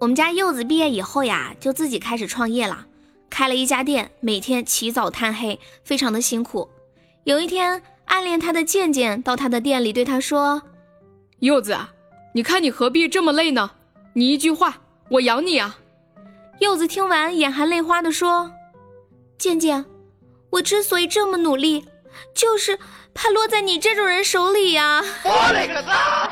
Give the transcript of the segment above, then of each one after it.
我们家柚子毕业以后呀，就自己开始创业了，开了一家店，每天起早贪黑，非常的辛苦。有一天，暗恋他的健健到他的店里对他说：“柚子，你看你何必这么累呢？你一句话，我养你啊。”柚子听完，眼含泪花的说：“健健，我之所以这么努力，就是怕落在你这种人手里呀。”我勒个擦！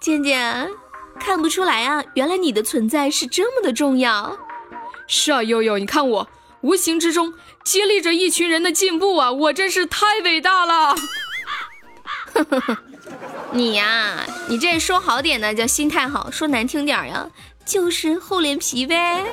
健健，看不出来啊，原来你的存在是这么的重要。是啊，悠悠，你看我无形之中激励着一群人的进步啊，我真是太伟大了。你呀，你这说好点呢叫心态好，说难听点呀。就是厚脸皮呗。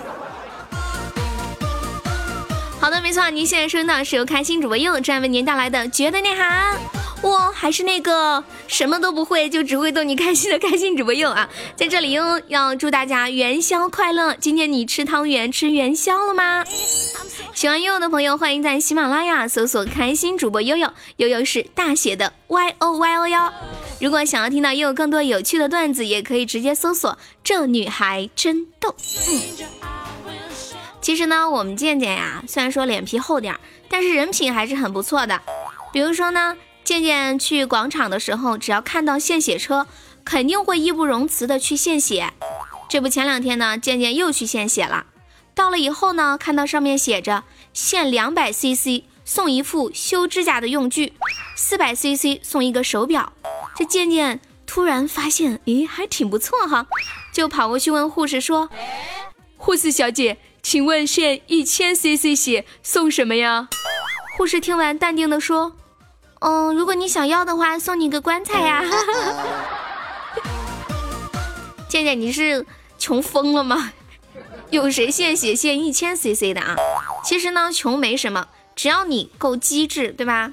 好的，没错，您现在收听到是由开心主播柚正为您带来的绝对内涵。我还是那个什么都不会就只会逗你开心的开心主播柚啊，在这里哟要祝大家元宵快乐。今天你吃汤圆吃元宵了吗？喜欢悠悠的朋友，欢迎在喜马拉雅搜索“开心主播悠悠”，悠悠是大写的 Y O Y O 哟。如果想要听到悠悠更多有趣的段子，也可以直接搜索“这女孩真逗”。嗯，其实呢，我们健健呀，虽然说脸皮厚点儿，但是人品还是很不错的。比如说呢，健健去广场的时候，只要看到献血车，肯定会义不容辞的去献血。这不，前两天呢，健健又去献血了。到了以后呢，看到上面写着限两百 CC 送一副修指甲的用具，四百 CC 送一个手表。这健健突然发现，咦，还挺不错哈，就跑过去问护士说：“护士小姐，请问限一千 CC 血送什么呀？”护士听完淡定的说：“嗯，如果你想要的话，送你个棺材呀。”健健，你是穷疯了吗？有谁献血献一千 CC 的啊？其实呢，穷没什么，只要你够机智，对吧？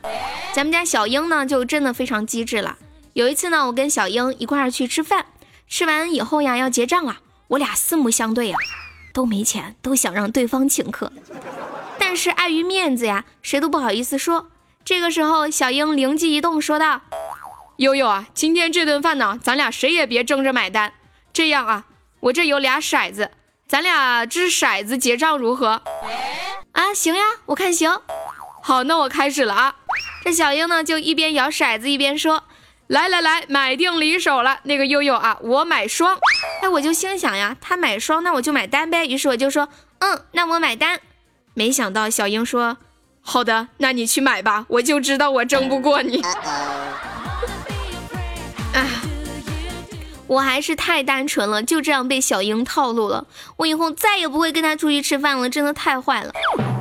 咱们家小英呢，就真的非常机智了。有一次呢，我跟小英一块儿去吃饭，吃完以后呀，要结账了，我俩四目相对呀，都没钱，都想让对方请客，但是碍于面子呀，谁都不好意思说。这个时候，小英灵机一动，说道：“悠悠啊，今天这顿饭呢，咱俩谁也别争着买单，这样啊，我这有俩骰子。”咱俩掷骰子结账如何？啊，行呀，我看行。好，那我开始了啊。这小英呢，就一边摇骰子一边说：“来来来，买定离手了。那个悠悠啊，我买双。哎，我就心想呀，他买双，那我就买单呗。于是我就说，嗯，那我买单。没想到小英说，好的，那你去买吧。我就知道我争不过你。啊。我还是太单纯了，就这样被小英套路了。我以后再也不会跟他出去吃饭了，真的太坏了。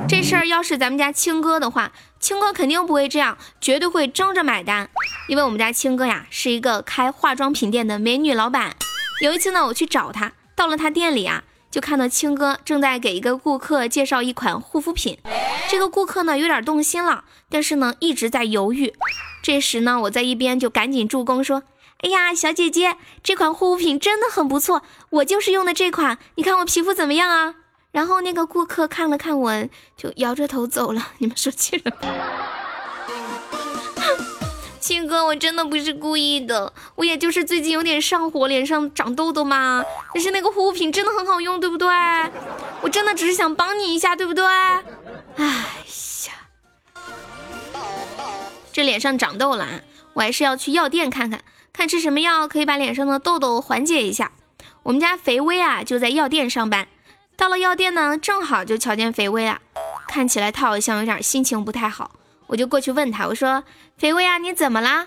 这事儿要是咱们家青哥的话，青哥肯定不会这样，绝对会争着买单。因为我们家青哥呀是一个开化妆品店的美女老板。有一次呢，我去找他，到了他店里啊，就看到青哥正在给一个顾客介绍一款护肤品。这个顾客呢有点动心了，但是呢一直在犹豫。这时呢，我在一边就赶紧助攻说。哎呀，小姐姐，这款护肤品真的很不错，我就是用的这款，你看我皮肤怎么样啊？然后那个顾客看了看我，就摇着头走了。你们说气人吗？亲哥，我真的不是故意的，我也就是最近有点上火，脸上长痘痘嘛。但是那个护肤品真的很好用，对不对？我真的只是想帮你一下，对不对？哎呀，这脸上长痘了，我还是要去药店看看。看吃什么药可以把脸上的痘痘缓解一下。我们家肥威啊就在药店上班，到了药店呢，正好就瞧见肥威啊，看起来他好像有点心情不太好，我就过去问他，我说：“肥威啊，你怎么啦？”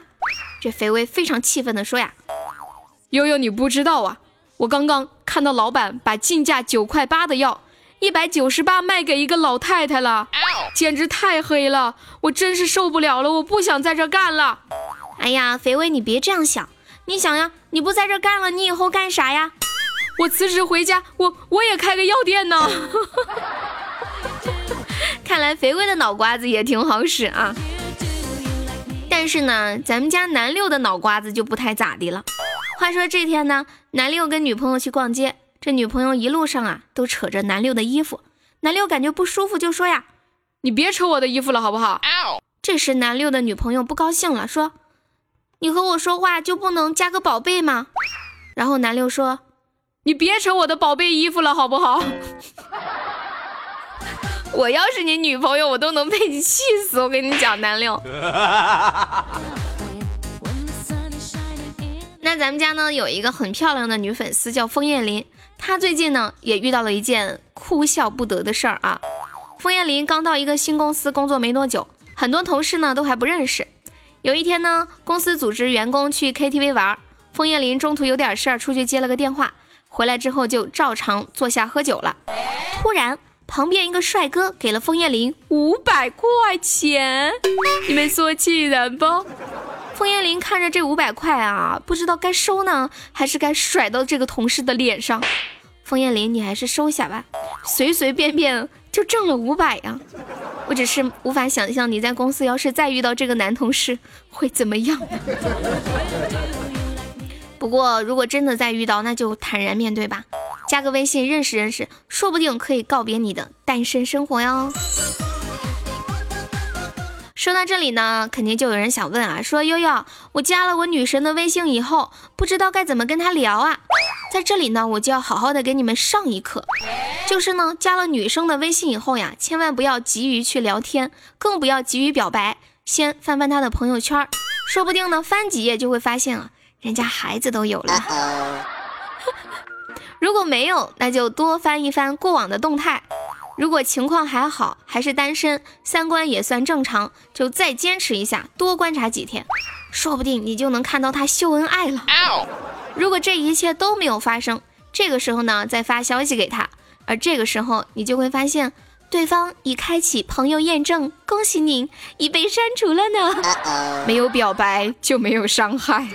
这肥威非常气愤的说呀：“悠悠，你不知道啊，我刚刚看到老板把进价九块八的药一百九十八卖给一个老太太了，简直太黑了，我真是受不了了，我不想在这干了。”哎呀，肥威，你别这样想。你想呀，你不在这干了，你以后干啥呀？我辞职回家，我我也开个药店呢。看来肥威的脑瓜子也挺好使啊。但是呢，咱们家南六的脑瓜子就不太咋地了。话说这天呢，南六跟女朋友去逛街，这女朋友一路上啊都扯着南六的衣服，南六感觉不舒服，就说呀：“你别扯我的衣服了，好不好？”这时南六的女朋友不高兴了，说。你和我说话就不能加个宝贝吗？然后南六说：“你别扯我的宝贝衣服了，好不好？我要是你女朋友，我都能被你气死。我跟你讲，南六。那咱们家呢有一个很漂亮的女粉丝叫枫叶林，她最近呢也遇到了一件哭笑不得的事儿啊。枫叶林刚到一个新公司工作没多久，很多同事呢都还不认识。有一天呢，公司组织员工去 KTV 玩，枫叶林中途有点事儿出去接了个电话，回来之后就照常坐下喝酒了。突然。旁边一个帅哥给了枫叶林五百块钱，你们说气人不？枫叶林看着这五百块啊，不知道该收呢，还是该甩到这个同事的脸上。枫叶林，你还是收下吧，随随便便就挣了五百呀！我只是无法想象你在公司要是再遇到这个男同事会怎么样。不过如果真的再遇到，那就坦然面对吧。加个微信认识认识，说不定可以告别你的单身生活哟。说到这里呢，肯定就有人想问啊，说悠悠，我加了我女神的微信以后，不知道该怎么跟她聊啊。在这里呢，我就要好好的给你们上一课，就是呢，加了女生的微信以后呀，千万不要急于去聊天，更不要急于表白，先翻翻她的朋友圈，说不定呢，翻几页就会发现啊，人家孩子都有了。如果没有，那就多翻一翻过往的动态。如果情况还好，还是单身，三观也算正常，就再坚持一下，多观察几天，说不定你就能看到他秀恩爱了。如果这一切都没有发生，这个时候呢，再发消息给他，而这个时候你就会发现，对方已开启朋友验证，恭喜您已被删除了呢。没有表白就没有伤害。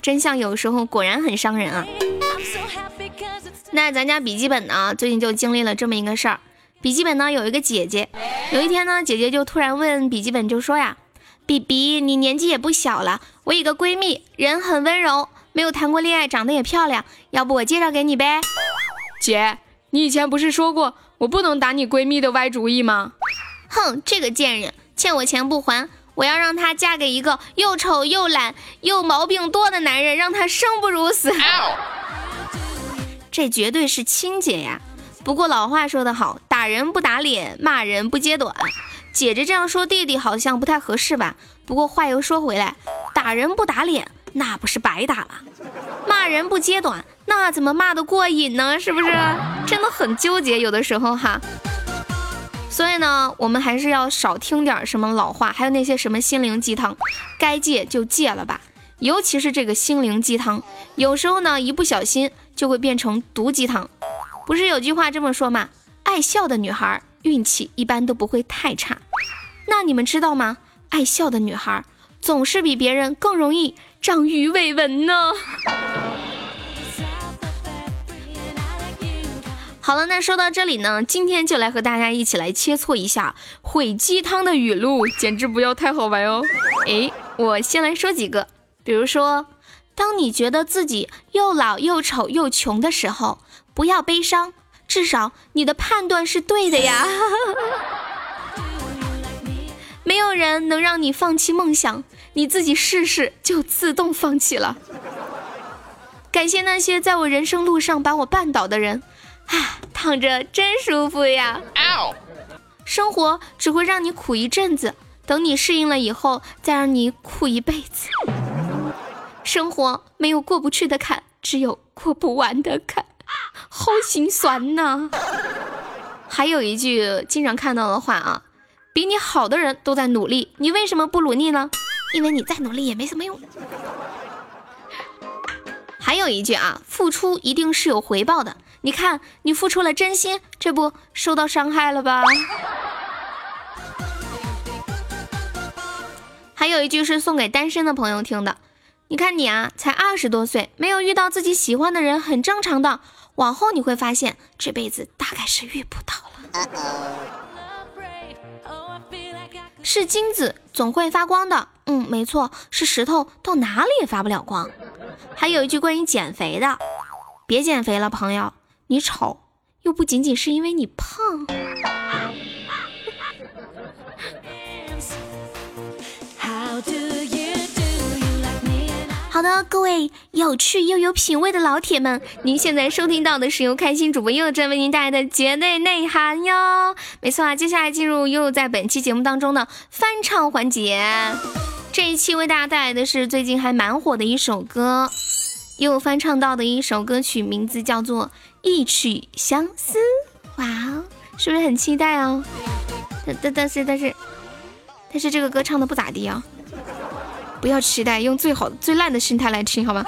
啊，真相有时候果然很伤人啊！那咱家笔记本呢，最近就经历了这么一个事儿。笔记本呢有一个姐姐，有一天呢，姐姐就突然问笔记本，就说呀：“比比，你年纪也不小了，我有个闺蜜，人很温柔，没有谈过恋爱，长得也漂亮，要不我介绍给你呗？”姐，你以前不是说过我不能打你闺蜜的歪主意吗？哼，这个贱人，欠我钱不还！我要让她嫁给一个又丑又懒又毛病多的男人，让她生不如死。这绝对是亲姐呀！不过老话说得好，打人不打脸，骂人不揭短。姐姐这样说弟弟好像不太合适吧？不过话又说回来，打人不打脸，那不是白打了？骂人不揭短，那怎么骂得过瘾呢？是不是？真的很纠结，有的时候哈。所以呢，我们还是要少听点什么老话，还有那些什么心灵鸡汤，该戒就戒了吧。尤其是这个心灵鸡汤，有时候呢，一不小心就会变成毒鸡汤。不是有句话这么说吗？爱笑的女孩运气一般都不会太差。那你们知道吗？爱笑的女孩总是比别人更容易长鱼尾纹呢。好了，那说到这里呢，今天就来和大家一起来切磋一下毁鸡汤的语录，简直不要太好玩哦！诶，我先来说几个，比如说，当你觉得自己又老又丑又穷的时候，不要悲伤，至少你的判断是对的呀。没有人能让你放弃梦想，你自己试试就自动放弃了。感谢那些在我人生路上把我绊倒的人。啊，躺着真舒服呀！生活只会让你苦一阵子，等你适应了以后，再让你苦一辈子。生活没有过不去的坎，只有过不完的坎，好心酸呐！还有一句经常看到的话啊，比你好的人都在努力，你为什么不努力呢？因为你再努力也没什么用。还有一句啊，付出一定是有回报的。你看，你付出了真心，这不受到伤害了吧？还有一句是送给单身的朋友听的。你看你啊，才二十多岁，没有遇到自己喜欢的人很正常的。往后你会发现，这辈子大概是遇不到了。是金子总会发光的。嗯，没错，是石头到哪里也发不了光。还有一句关于减肥的，别减肥了，朋友。你丑，又不仅仅是因为你胖。好的，各位有趣又有品味的老铁们，您现在收听到的是由开心主播悠悠正为您带来的绝对内涵哟。没错啊，接下来进入悠悠在本期节目当中的翻唱环节。这一期为大家带来的是最近还蛮火的一首歌，悠悠翻唱到的一首歌曲，名字叫做《一曲相思》。哇哦，是不是很期待哦？但但但是但是但是这个歌唱的不咋地啊。不要期待，用最好最烂的心态来听，好吗？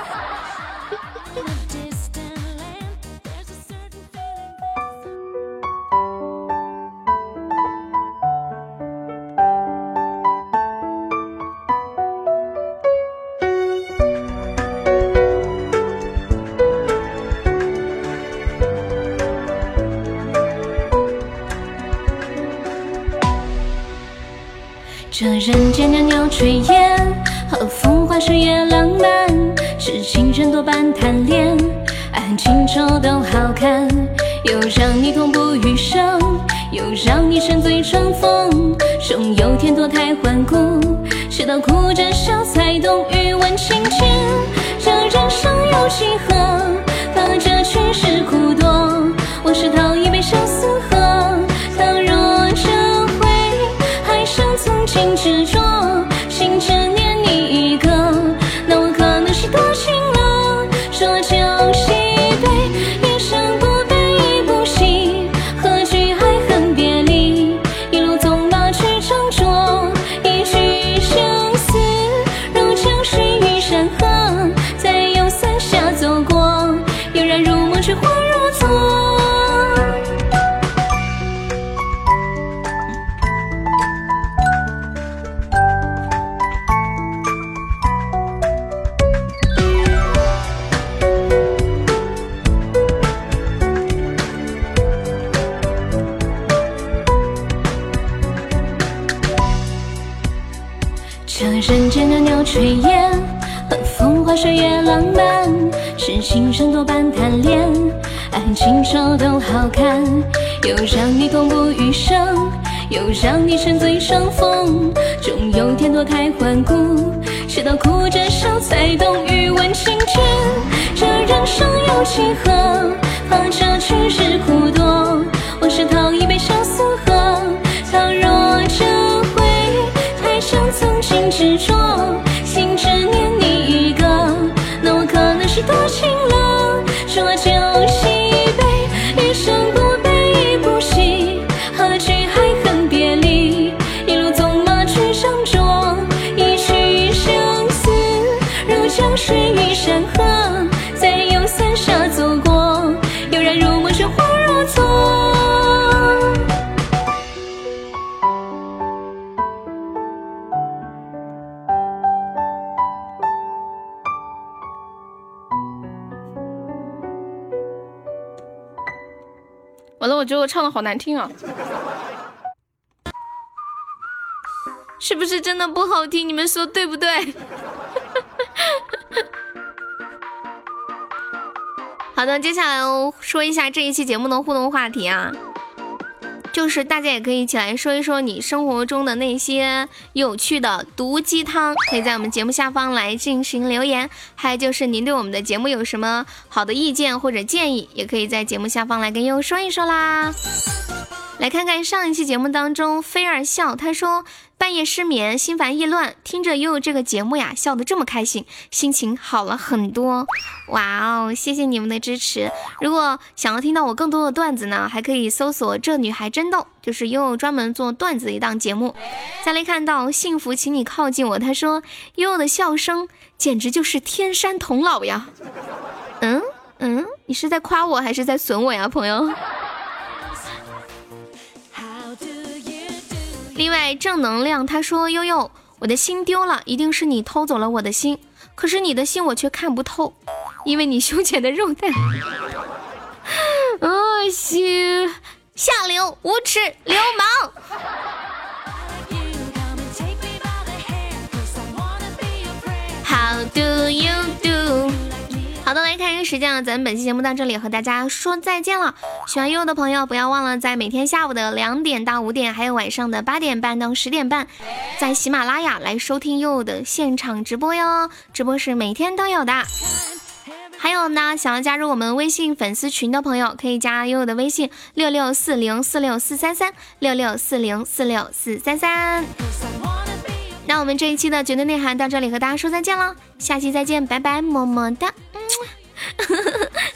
这人间袅袅炊烟。和风花雪月浪漫，是情人多半贪恋，爱恨情丑都好看，又让你痛不欲生，又让你沉醉成风，总有天脱胎换骨，直到哭着笑才懂欲问情切，这人生有几何，炊烟和风花雪月浪漫，是情深多半贪恋，爱情丑都好看，又让你痛不欲生，又让你沉醉伤风，终有天脱胎换骨，直到哭着笑才懂欲问情切，这人生有几何，怕这去是苦多，然如梦，却恍若昨。完了，我觉得我唱的好难听啊！是不是真的不好听？你们说对不对？好的，接下来哦说一下这一期节目的互动话题啊。就是大家也可以一起来说一说你生活中的那些有趣的毒鸡汤，可以在我们节目下方来进行留言。还有就是您对我们的节目有什么好的意见或者建议，也可以在节目下方来跟悠悠说一说啦。来看看上一期节目当中，菲儿笑，他说。半夜失眠，心烦意乱，听着悠悠这个节目呀，笑得这么开心，心情好了很多。哇哦，谢谢你们的支持！如果想要听到我更多的段子呢，还可以搜索“这女孩真逗”，就是悠悠专门做段子的一档节目。再来看到幸福，请你靠近我。他说悠悠的笑声简直就是天山童姥呀。嗯嗯，你是在夸我还是在损我呀，朋友？另外，正能量他说：“悠悠，我的心丢了，一定是你偷走了我的心。可是你的心我却看不透，因为你胸前的肉蛋。恶心，下流，无耻，流氓。” How do you 时间呢，咱们本期节目到这里和大家说再见了。喜欢悠悠的朋友，不要忘了在每天下午的两点到五点，还有晚上的八点半到十点半，在喜马拉雅来收听悠悠的现场直播哟。直播是每天都有的。还有呢，想要加入我们微信粉丝群的朋友，可以加悠悠的微信六六四零四六四三三六六四零四六四三三。那我们这一期的绝对内涵到这里和大家说再见了，下期再见，拜拜，么么哒。呵呵呵